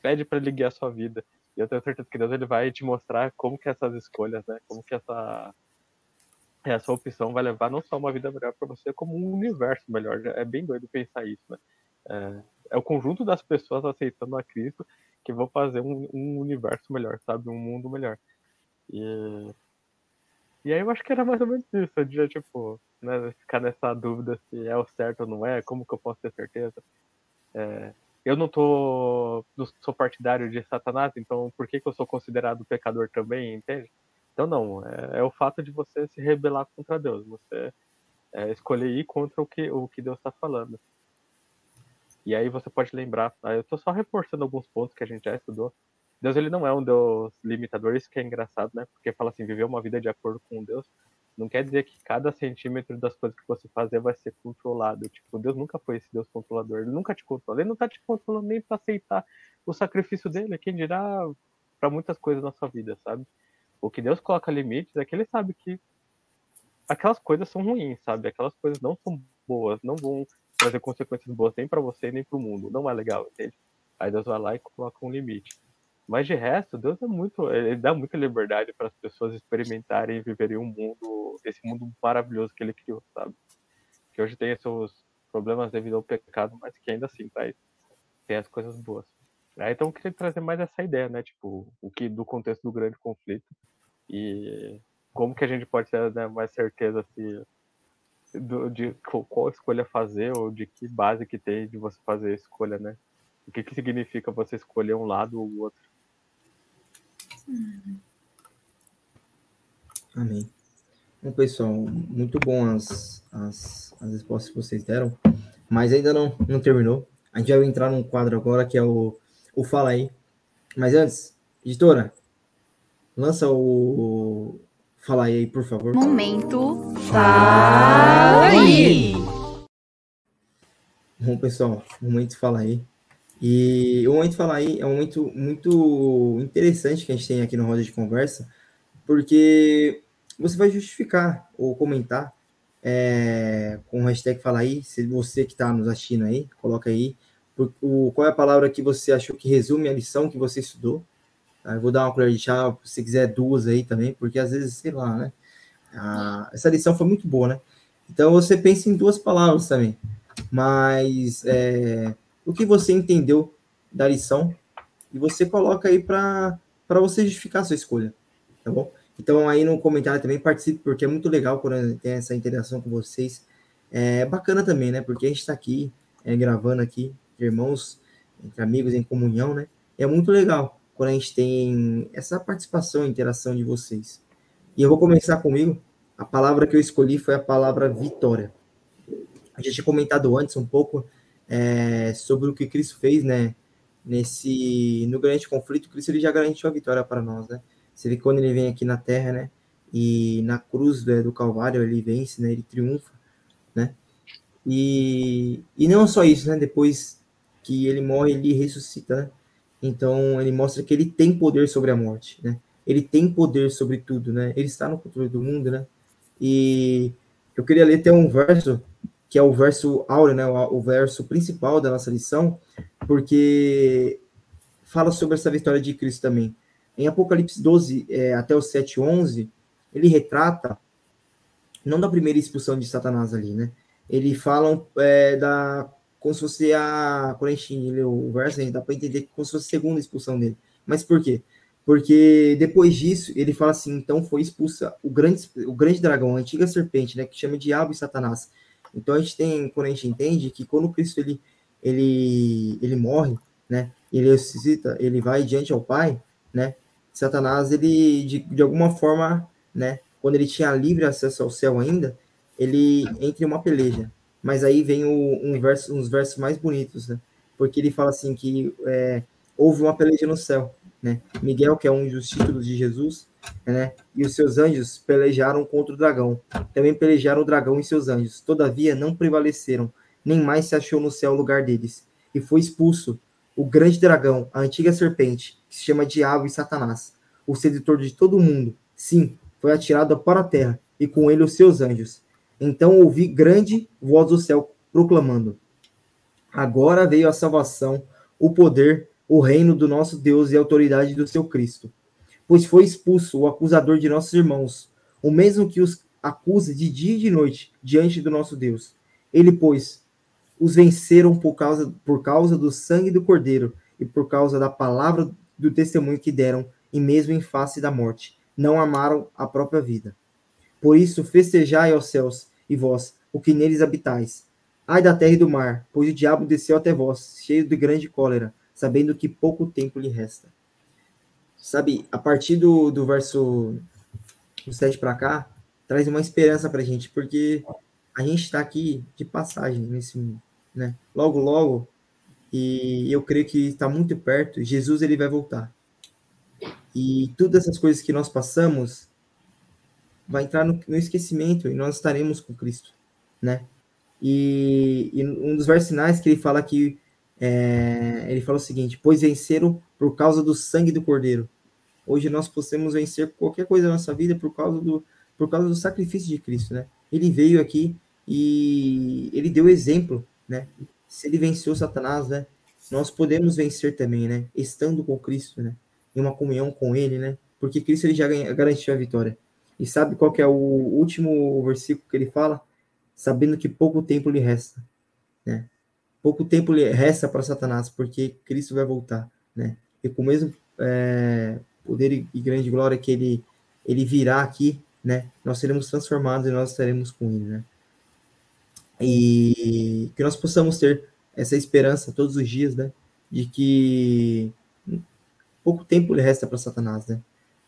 Pede para ele guiar a sua vida. E eu tenho certeza que Deus ele vai te mostrar como que essas escolhas, né? Como que essa essa opção vai levar não só uma vida melhor para você, como um universo melhor. É bem doido pensar isso, né? É, é, o conjunto das pessoas aceitando a Cristo que vão fazer um, um universo melhor, sabe? Um mundo melhor. E, e aí eu acho que era mais ou menos isso. Diria, tipo, né, ficar nessa dúvida se é o certo ou não é, como que eu posso ter certeza. É, eu não tô não sou partidário de Satanás, então por que, que eu sou considerado pecador também, entende? Então não, é, é o fato de você se rebelar contra Deus, você é, escolher ir contra o que, o que Deus está falando. E aí você pode lembrar, tá? eu estou só reforçando alguns pontos que a gente já estudou. Deus ele não é um Deus limitador, isso que é engraçado, né? Porque fala assim, viver uma vida de acordo com Deus não quer dizer que cada centímetro das coisas que você fazer vai ser controlado. Tipo, Deus nunca foi esse Deus controlador. Ele nunca te controla. Ele não tá te controlando nem para aceitar o sacrifício dele. Quem dirá para muitas coisas na sua vida, sabe? O que Deus coloca limites é que ele sabe que aquelas coisas são ruins, sabe? Aquelas coisas não são boas, não vão trazer consequências boas nem para você nem para o mundo. Não é legal, entende? Aí Deus vai lá e coloca um limite. Mas de resto, Deus é muito, ele dá muita liberdade para as pessoas experimentarem e viverem um mundo, esse mundo maravilhoso que ele criou, sabe? Que hoje tem seus problemas devido ao pecado, mas que ainda assim tá, tem as coisas boas. Aí, então eu queria trazer mais essa ideia, né? Tipo, o que do contexto do grande conflito e como que a gente pode ter né, mais certeza se do, de qual escolha fazer ou de que base que tem de você fazer a escolha, né? O que, que significa você escolher um lado ou o outro? Amém. Bom, pessoal, muito bom as, as, as respostas que vocês deram, mas ainda não, não terminou. A gente vai entrar num quadro agora que é o, o Fala aí. Mas antes, editora, lança o Fala aí, por favor. Momento Fala aí. Bom, pessoal, momento Fala aí. E o momento falar aí é um momento muito interessante que a gente tem aqui no Roda de Conversa, porque você vai justificar ou comentar é, com o hashtag Fala aí, se você que está nos assistindo aí, coloca aí o, qual é a palavra que você achou que resume a lição que você estudou. Tá? Eu vou dar uma colher de chá, se quiser duas aí também, porque às vezes, sei lá, né? Ah, essa lição foi muito boa, né? Então você pensa em duas palavras também. Mas é, o que você entendeu da lição e você coloca aí para você justificar a sua escolha, tá bom? Então, aí no comentário também participe, porque é muito legal quando tem essa interação com vocês. É bacana também, né? Porque a gente está aqui, é, gravando aqui, irmãos, entre amigos em comunhão, né? É muito legal quando a gente tem essa participação, interação de vocês. E eu vou começar comigo. A palavra que eu escolhi foi a palavra vitória. A gente tinha comentado antes um pouco é, sobre o que Cristo fez, né? Nesse no grande conflito, Cristo ele já garantiu a vitória para nós, né? Você vê que quando ele vem aqui na Terra, né? E na cruz né, do Calvário ele vence, né? Ele triunfa, né? E, e não só isso, né? Depois que ele morre, ele ressuscita, né? Então ele mostra que ele tem poder sobre a morte, né? Ele tem poder sobre tudo, né? Ele está no controle do mundo, né? E eu queria ler até um verso que é o verso áureo, né? O, o verso principal da nossa lição, porque fala sobre essa vitória de Cristo também. Em Apocalipse 12 é, até o 7, 11, ele retrata, não da primeira expulsão de Satanás ali, né? Ele fala é, da. Como se fosse a. Quando a gente lê o verso, a gente dá para entender como se fosse a segunda expulsão dele. Mas por quê? Porque depois disso, ele fala assim: então foi expulsa o grande, o grande dragão, a antiga serpente, né? Que chama Diabo e Satanás. Então a gente tem, quando a gente entende que quando Cristo ele, ele, ele morre, né? Ele ressuscita, ele vai diante ao Pai, né? Satanás, ele, de, de alguma forma, né, quando ele tinha livre acesso ao céu ainda, ele entra em uma peleja. Mas aí vem o, um verso, uns versos mais bonitos, né? Porque ele fala assim que é, houve uma peleja no céu, né? Miguel, que é um dos títulos de Jesus, né? E os seus anjos pelejaram contra o dragão. Também pelejaram o dragão e seus anjos. Todavia não prevaleceram, nem mais se achou no céu o lugar deles. E foi expulso o grande dragão, a antiga serpente, que se chama Diabo e Satanás, o sedutor de todo mundo. Sim, foi atirado para a terra, e com ele os seus anjos. Então ouvi grande voz do céu proclamando: Agora veio a salvação, o poder, o reino do nosso Deus e a autoridade do seu Cristo. Pois foi expulso o acusador de nossos irmãos, o mesmo que os acusa de dia e de noite diante do nosso Deus. Ele, pois, os venceram por causa, por causa do sangue do Cordeiro e por causa da palavra do testemunho que deram, e mesmo em face da morte, não amaram a própria vida. Por isso, festejai aos céus, e vós, o que neles habitais. Ai da terra e do mar, pois o diabo desceu até vós, cheio de grande cólera, sabendo que pouco tempo lhe resta. Sabe, a partir do, do verso 7 para cá, traz uma esperança para a gente, porque a gente está aqui de passagem nesse mundo né? Logo, logo, e eu creio que está muito perto, Jesus ele vai voltar. E todas essas coisas que nós passamos vai entrar no, no esquecimento e nós estaremos com Cristo, né? E, e, um dos versos finais que ele fala que é, ele fala o seguinte: pois venceram por causa do sangue do Cordeiro. Hoje nós podemos vencer qualquer coisa na nossa vida por causa do por causa do sacrifício de Cristo, né? Ele veio aqui e ele deu exemplo né? Se ele venceu Satanás, né? Nós podemos vencer também, né? Estando com Cristo, né? Em uma comunhão com Ele, né? Porque Cristo ele já garantiu a vitória. E sabe qual que é o último versículo que ele fala? Sabendo que pouco tempo lhe resta, né? Pouco tempo lhe resta para Satanás, porque Cristo vai voltar, né? E com o mesmo é, poder e grande glória que ele ele virá aqui, né? Nós seremos transformados e nós estaremos com ele, né? E que nós possamos ter essa esperança todos os dias, né? De que pouco tempo lhe resta para Satanás, né?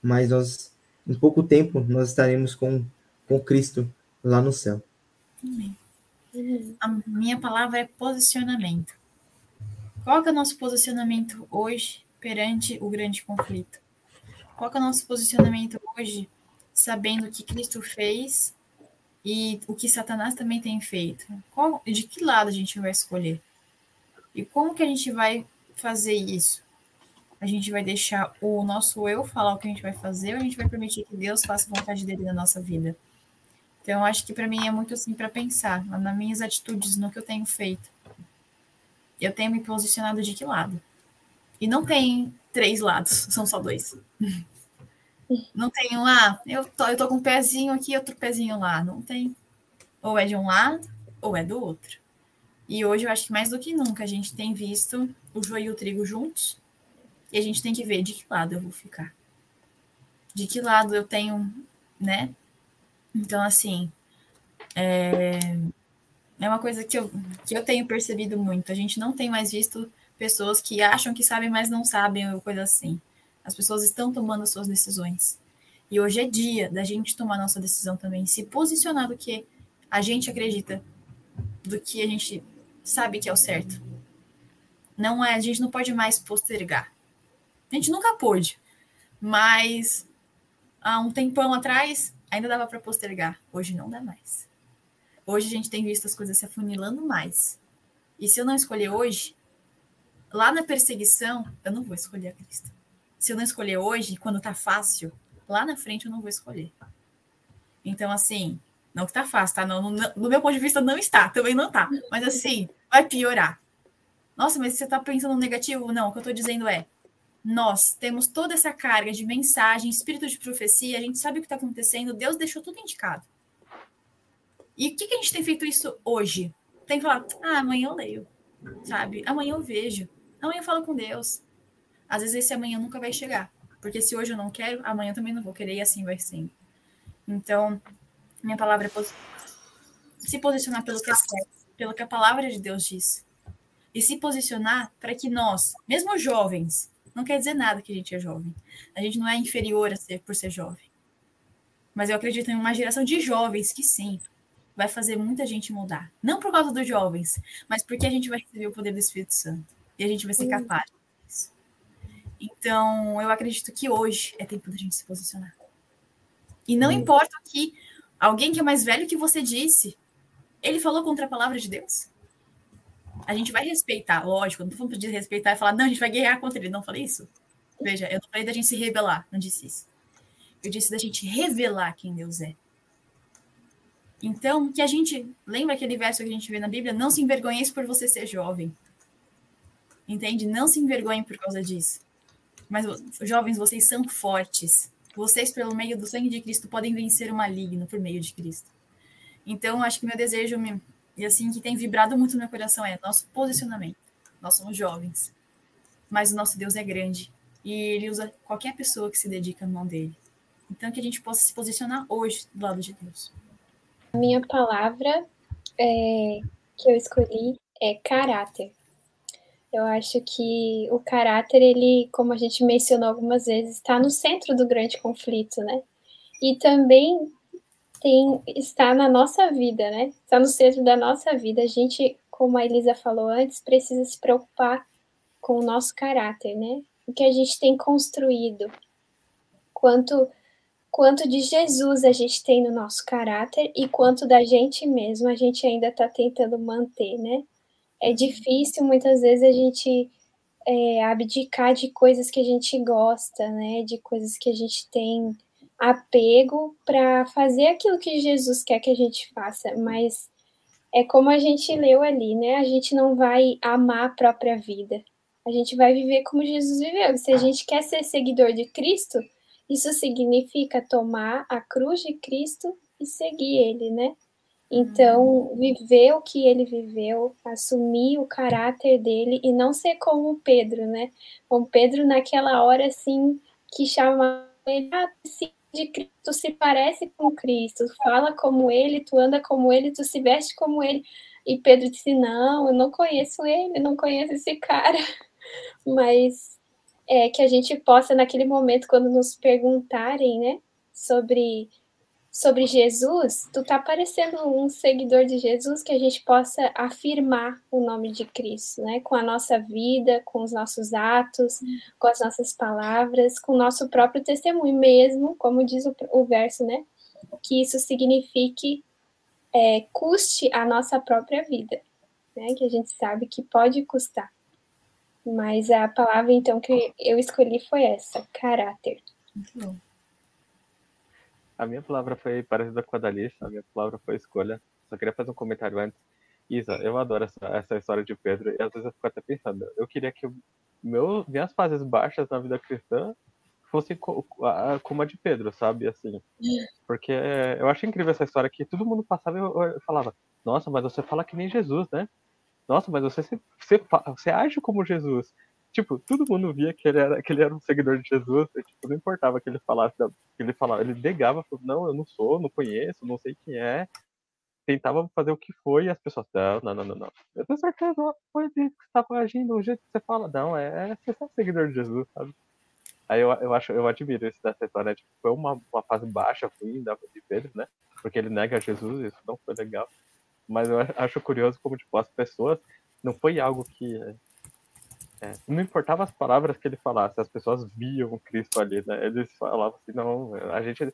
Mas nós, em pouco tempo, nós estaremos com, com Cristo lá no céu. Amém. A minha palavra é posicionamento. Qual é o nosso posicionamento hoje perante o grande conflito? Qual é o nosso posicionamento hoje, sabendo o que Cristo fez e o que Satanás também tem feito. Qual, de que lado a gente vai escolher? E como que a gente vai fazer isso? A gente vai deixar o nosso eu falar o que a gente vai fazer ou a gente vai permitir que Deus faça a vontade dele na nossa vida? Então, acho que para mim é muito assim para pensar nas minhas atitudes, no que eu tenho feito. Eu tenho me posicionado de que lado? E não tem três lados, são só dois. Não tem um, ah, eu tô, eu tô com um pezinho aqui, outro pezinho lá. Não tem. Ou é de um lado, ou é do outro. E hoje eu acho que mais do que nunca a gente tem visto o joio e o trigo juntos. E a gente tem que ver de que lado eu vou ficar. de que lado eu tenho, né? Então, assim, é, é uma coisa que eu, que eu tenho percebido muito. A gente não tem mais visto pessoas que acham que sabem, mas não sabem, ou coisa assim. As pessoas estão tomando suas decisões. E hoje é dia da gente tomar nossa decisão também, se posicionar do que a gente acredita, do que a gente sabe que é o certo. Não é, a gente não pode mais postergar. A gente nunca pôde, mas há um tempão atrás ainda dava para postergar. Hoje não dá mais. Hoje a gente tem visto as coisas se afunilando mais. E se eu não escolher hoje, lá na perseguição, eu não vou escolher a Cristo. Se eu não escolher hoje, quando tá fácil, lá na frente eu não vou escolher. Então, assim, não que tá fácil, tá? No, no, no, meu ponto de vista, não está, também não tá. Mas assim, vai piorar. Nossa, mas você tá pensando no negativo? Não, o que eu tô dizendo é: nós temos toda essa carga de mensagem, espírito de profecia, a gente sabe o que está acontecendo, Deus deixou tudo indicado. E o que, que a gente tem feito isso hoje? Tem que falar, ah, amanhã eu leio, sabe? Amanhã eu vejo, amanhã eu falo com Deus. Às vezes esse amanhã nunca vai chegar. Porque se hoje eu não quero, amanhã eu também não vou querer e assim vai sendo. Então, minha palavra é pos se posicionar pelo que é certo, pelo que a palavra de Deus diz. E se posicionar para que nós, mesmo jovens, não quer dizer nada que a gente é jovem. A gente não é inferior a ser por ser jovem. Mas eu acredito em uma geração de jovens que sim, vai fazer muita gente mudar. Não por causa dos jovens, mas porque a gente vai receber o poder do Espírito Santo. E a gente vai ser capaz então, eu acredito que hoje é tempo da gente se posicionar. E não importa que alguém que é mais velho que você disse, ele falou contra a palavra de Deus. A gente vai respeitar, lógico, não estou falando de respeitar e falar, não, a gente vai guerrear contra ele. Não falei isso. Veja, eu não falei da gente se rebelar, não disse isso. Eu disse da gente revelar quem Deus é. Então, que a gente, lembra aquele verso que a gente vê na Bíblia? Não se envergonhe por você ser jovem. Entende? Não se envergonhe por causa disso. Mas, jovens, vocês são fortes. Vocês, pelo meio do sangue de Cristo, podem vencer o maligno por meio de Cristo. Então, acho que meu desejo, e assim, que tem vibrado muito no meu coração é nosso posicionamento. Nós somos jovens, mas o nosso Deus é grande e ele usa qualquer pessoa que se dedica na mão dele. Então, que a gente possa se posicionar hoje do lado de Deus. A minha palavra é, que eu escolhi é caráter. Eu acho que o caráter, ele, como a gente mencionou algumas vezes, está no centro do grande conflito, né? E também tem, está na nossa vida, né? Está no centro da nossa vida. A gente, como a Elisa falou antes, precisa se preocupar com o nosso caráter, né? O que a gente tem construído. Quanto, quanto de Jesus a gente tem no nosso caráter e quanto da gente mesmo a gente ainda está tentando manter, né? é difícil muitas vezes a gente é, abdicar de coisas que a gente gosta, né? De coisas que a gente tem apego para fazer aquilo que Jesus quer que a gente faça, mas é como a gente leu ali, né? A gente não vai amar a própria vida. A gente vai viver como Jesus viveu. Se a gente quer ser seguidor de Cristo, isso significa tomar a cruz de Cristo e seguir ele, né? Então, viver o que ele viveu, assumir o caráter dele e não ser como Pedro, né? Como Pedro naquela hora assim que chamava ele ah, de Cristo, se parece com Cristo, fala como ele, tu anda como ele, tu se veste como ele. E Pedro disse: Não, eu não conheço ele, não conheço esse cara. Mas é que a gente possa, naquele momento, quando nos perguntarem, né, sobre sobre Jesus, tu tá parecendo um seguidor de Jesus que a gente possa afirmar o nome de Cristo, né? Com a nossa vida, com os nossos atos, com as nossas palavras, com o nosso próprio testemunho mesmo, como diz o, o verso, né? Que isso signifique é, custe a nossa própria vida, né? Que a gente sabe que pode custar. Mas a palavra então que eu escolhi foi essa, caráter. Muito bom. A minha palavra foi parecida com a da Alice, a minha palavra foi escolha. Só queria fazer um comentário antes. Isa, eu adoro essa, essa história de Pedro, e às vezes eu fico até pensando, eu queria que meu, minhas fases baixas na vida cristã fossem como a de Pedro, sabe? Assim, porque eu acho incrível essa história que todo mundo passava e eu, eu falava, nossa, mas você fala que nem Jesus, né? Nossa, mas você, você, você age como Jesus. Tipo, todo mundo via que ele era, que ele era um seguidor de Jesus, e, tipo, não importava que ele falasse, que ele falava, ele negava, falou, não, eu não sou, não conheço, não sei quem é, tentava fazer o que foi e as pessoas, não, não, não, não, não. Eu tenho certeza, foi que você estava agindo, o jeito que você fala, não, é, você é seguidor de Jesus, sabe? Aí eu, eu acho, eu admiro isso dessa história, tipo, foi uma, uma fase baixa, ruim da de Pedro, né? Porque ele nega Jesus, isso não foi legal. Mas eu acho curioso como, tipo, as pessoas, não foi algo que é, não importava as palavras que ele falasse, as pessoas viam o Cristo ali, né? Eles falavam assim, não, a gente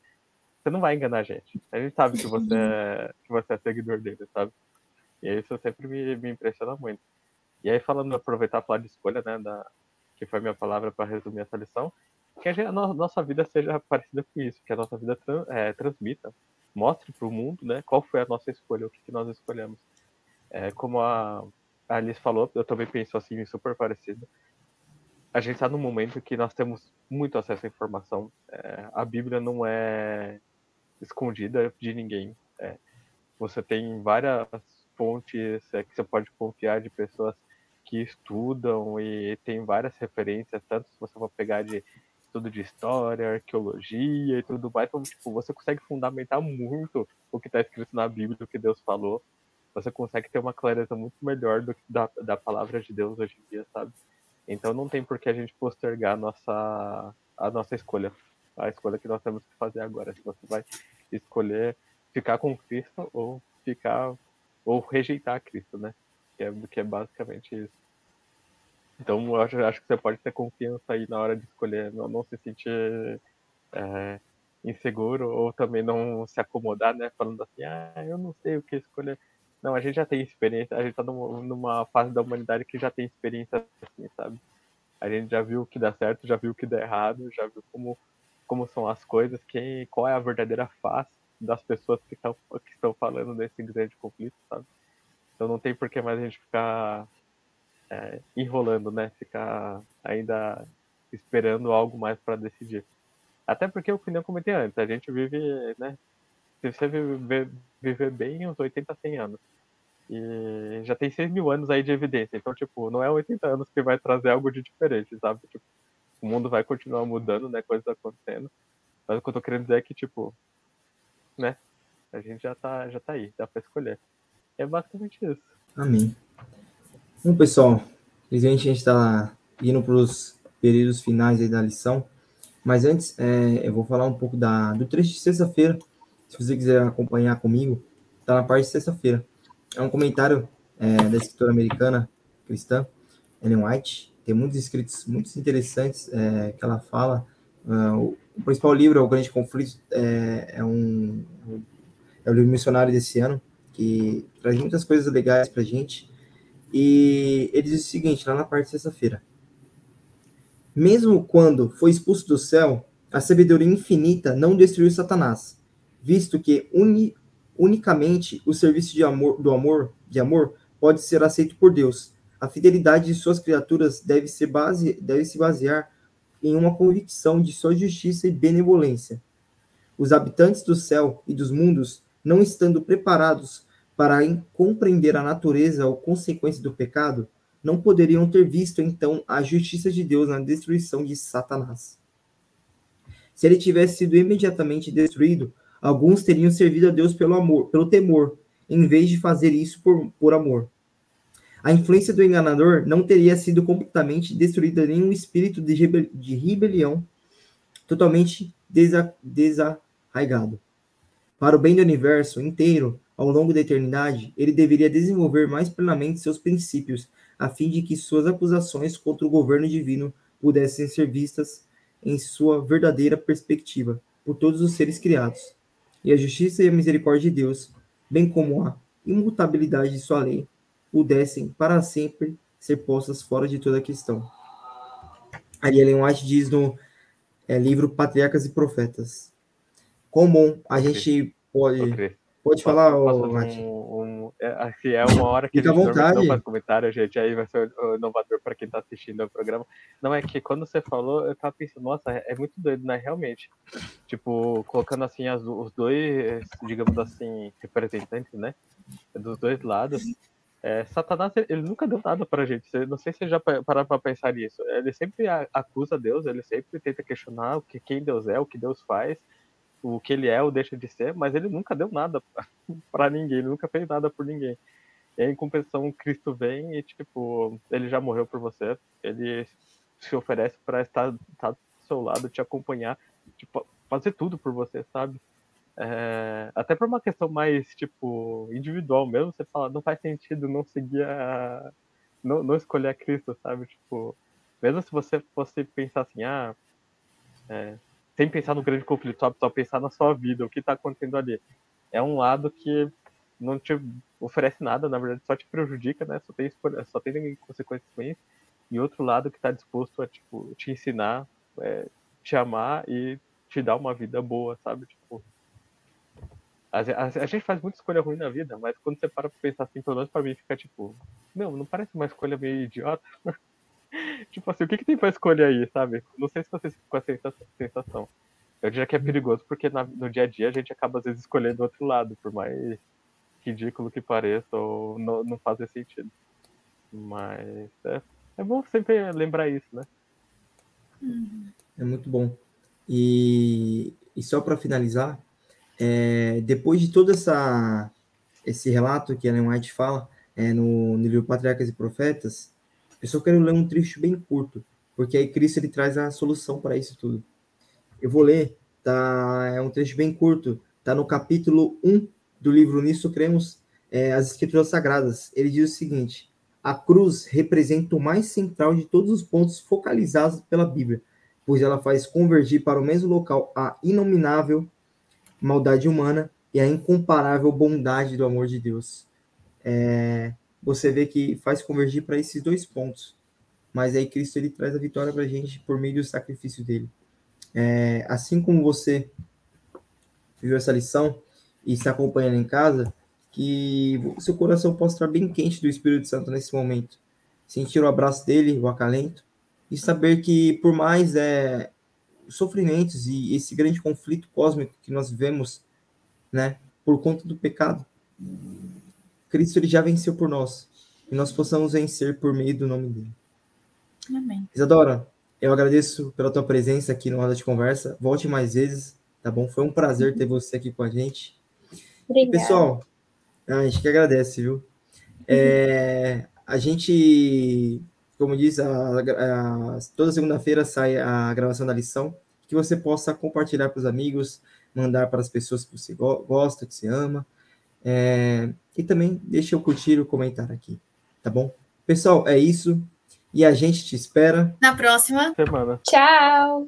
você não vai enganar a gente. A gente sabe que você é, que você é seguidor dele, sabe? E isso sempre me, me impressiona muito. E aí, falando, aproveitar falar de escolha, né, da, que foi a minha palavra para resumir essa lição, que a, gente, a, nossa vida seja parecida com isso, que a nossa vida é, transmita, mostre para o mundo, né, qual foi a nossa escolha, o que, que nós escolhemos. É, como a, a Alice falou, eu também penso assim, super parecido. A gente está num momento que nós temos muito acesso à informação. É, a Bíblia não é escondida de ninguém. É, você tem várias fontes é, que você pode confiar de pessoas que estudam e tem várias referências, tanto se você for pegar de estudo de história, arqueologia e tudo mais, então, tipo, você consegue fundamentar muito o que está escrito na Bíblia, o que Deus falou. Você consegue ter uma clareza muito melhor do, da, da palavra de Deus hoje em dia, sabe? Então não tem por que a gente postergar a nossa, a nossa escolha a escolha que nós temos que fazer agora. Se você vai escolher ficar com Cristo ou ficar ou rejeitar Cristo, né? Que é, que é basicamente isso. Então eu acho, acho que você pode ter confiança aí na hora de escolher, não, não se sentir é, inseguro ou também não se acomodar, né? Falando assim, ah, eu não sei o que escolher. Não, a gente já tem experiência, a gente tá numa fase da humanidade que já tem experiência assim, sabe? A gente já viu o que dá certo, já viu o que dá errado, já viu como como são as coisas, quem, qual é a verdadeira face das pessoas que, tão, que estão falando desse grande conflito, sabe? Então não tem por que mais a gente ficar é, enrolando, né? Ficar ainda esperando algo mais para decidir. Até porque o que eu comentei antes, a gente vive, né? Se você viver, viver bem, uns 80, 100 anos. E já tem 6 mil anos aí de evidência. Então, tipo, não é 80 anos que vai trazer algo de diferente, sabe? Tipo, o mundo vai continuar mudando, né? Coisas acontecendo. Mas o que eu tô querendo dizer é que, tipo, né? A gente já tá, já tá aí, dá pra escolher. É basicamente isso. Amém. Bom, pessoal, infelizmente a gente tá indo pros períodos finais aí da lição. Mas antes, é, eu vou falar um pouco da, do trecho de sexta-feira. Se você quiser acompanhar comigo, tá na parte de sexta-feira. É um comentário é, da escritora americana cristã, Ellen White, tem muitos escritos muito interessantes é, que ela fala. Uh, o principal livro, O Grande Conflito, é, é, um, é o livro missionário desse ano, que traz muitas coisas legais para gente. E ele diz o seguinte, lá na parte de sexta-feira. Mesmo quando foi expulso do céu, a sabedoria infinita não destruiu Satanás, visto que uni, unicamente o serviço de amor, do amor, de amor pode ser aceito por Deus, a fidelidade de suas criaturas deve, ser base, deve se basear em uma convicção de sua justiça e benevolência. Os habitantes do céu e dos mundos, não estando preparados para compreender a natureza ou consequência do pecado, não poderiam ter visto então a justiça de Deus na destruição de Satanás. Se ele tivesse sido imediatamente destruído, alguns teriam servido a Deus pelo amor, pelo temor, em vez de fazer isso por, por amor. A influência do enganador não teria sido completamente destruída nem um espírito de, rebel de rebelião totalmente desa desarraigado. Para o bem do universo inteiro, ao longo da eternidade, ele deveria desenvolver mais plenamente seus princípios, a fim de que suas acusações contra o governo divino pudessem ser vistas em sua verdadeira perspectiva por todos os seres criados. E a justiça e a misericórdia de Deus, bem como a imutabilidade de sua lei, pudessem para sempre ser postas fora de toda questão. Aí Ellen White diz no é, livro Patriarcas e Profetas. Como a gente pode. Pode falar? Um, um, é, aqui é uma hora que Fica a gente não faz comentário, gente. Aí vai ser inovador para quem está assistindo o programa. Não, é que quando você falou, eu tava pensando, nossa, é, é muito doido, né? Realmente. Tipo, colocando assim as, os dois, digamos assim, representantes, né? Dos dois lados É, Satanás, ele nunca deu nada pra gente. Não sei se você já pararam pra pensar nisso. Ele sempre acusa Deus, ele sempre tenta questionar o que, quem Deus é, o que Deus faz, o que ele é ou deixa de ser, mas ele nunca deu nada para ninguém, ele nunca fez nada por ninguém. E em compensação, Cristo vem e, tipo, ele já morreu por você, ele se oferece para estar, estar do seu lado, te acompanhar, tipo, fazer tudo por você, sabe? É, até por uma questão mais, tipo, individual mesmo, você fala, não faz sentido não seguir a. Não, não escolher a Cristo, sabe? Tipo, mesmo se você fosse pensar assim, ah, é, sem pensar no grande conflito, só, pensar na sua vida, o que tá acontecendo ali. É um lado que não te oferece nada, na verdade, só te prejudica, né? Só tem, só tem consequências isso. E outro lado que tá disposto a, tipo, te ensinar, é, te amar e te dar uma vida boa, sabe? Tipo, a, a, a, gente faz muita escolha ruim na vida, mas quando você para pra pensar assim, pelo menos pra mim fica tipo, não, não parece uma escolha meio idiota. tipo assim, o que, que tem pra escolher aí, sabe? Não sei se vocês ficam com essa sensação. Eu diria que é perigoso porque na, no dia a dia a gente acaba às vezes escolhendo o outro lado, por mais ridículo que pareça ou não, não fazer sentido. Mas é, é bom sempre lembrar isso, né? É muito bom. E, e só para finalizar, é, depois de todo essa, esse relato que a Ellen White fala é, no, no livro Patriarcas e Profetas, eu só quero ler um trecho bem curto, porque aí Cristo ele traz a solução para isso tudo. Eu vou ler, tá? É um trecho bem curto, tá no capítulo 1 do livro Nisso Cremos, é, as Escrituras Sagradas. Ele diz o seguinte: a cruz representa o mais central de todos os pontos focalizados pela Bíblia, pois ela faz convergir para o mesmo local a inominável maldade humana e a incomparável bondade do amor de Deus. É, você vê que faz convergir para esses dois pontos. Mas aí Cristo ele traz a vitória para a gente por meio do sacrifício dele. É, assim como você viveu essa lição e está acompanhando em casa, que seu coração possa estar bem quente do Espírito Santo nesse momento. Sentir o abraço dele, o acalento, e saber que por mais é, sofrimentos e esse grande conflito cósmico que nós vivemos, né, por conta do pecado, Cristo ele já venceu por nós e nós possamos vencer por meio do nome dele. Amém. Isadora, eu agradeço pela tua presença aqui no Roda de Conversa. Volte mais vezes, tá bom? Foi um prazer ter você aqui com a gente. Obrigada. Pessoal, a gente que agradece, viu? É, a gente como diz, a, a, toda segunda-feira sai a gravação da lição, que você possa compartilhar para os amigos, mandar para as pessoas que você go gosta, que você ama. É, e também deixa eu curtir o comentário aqui, tá bom? Pessoal, é isso. E a gente te espera na próxima semana. Tchau!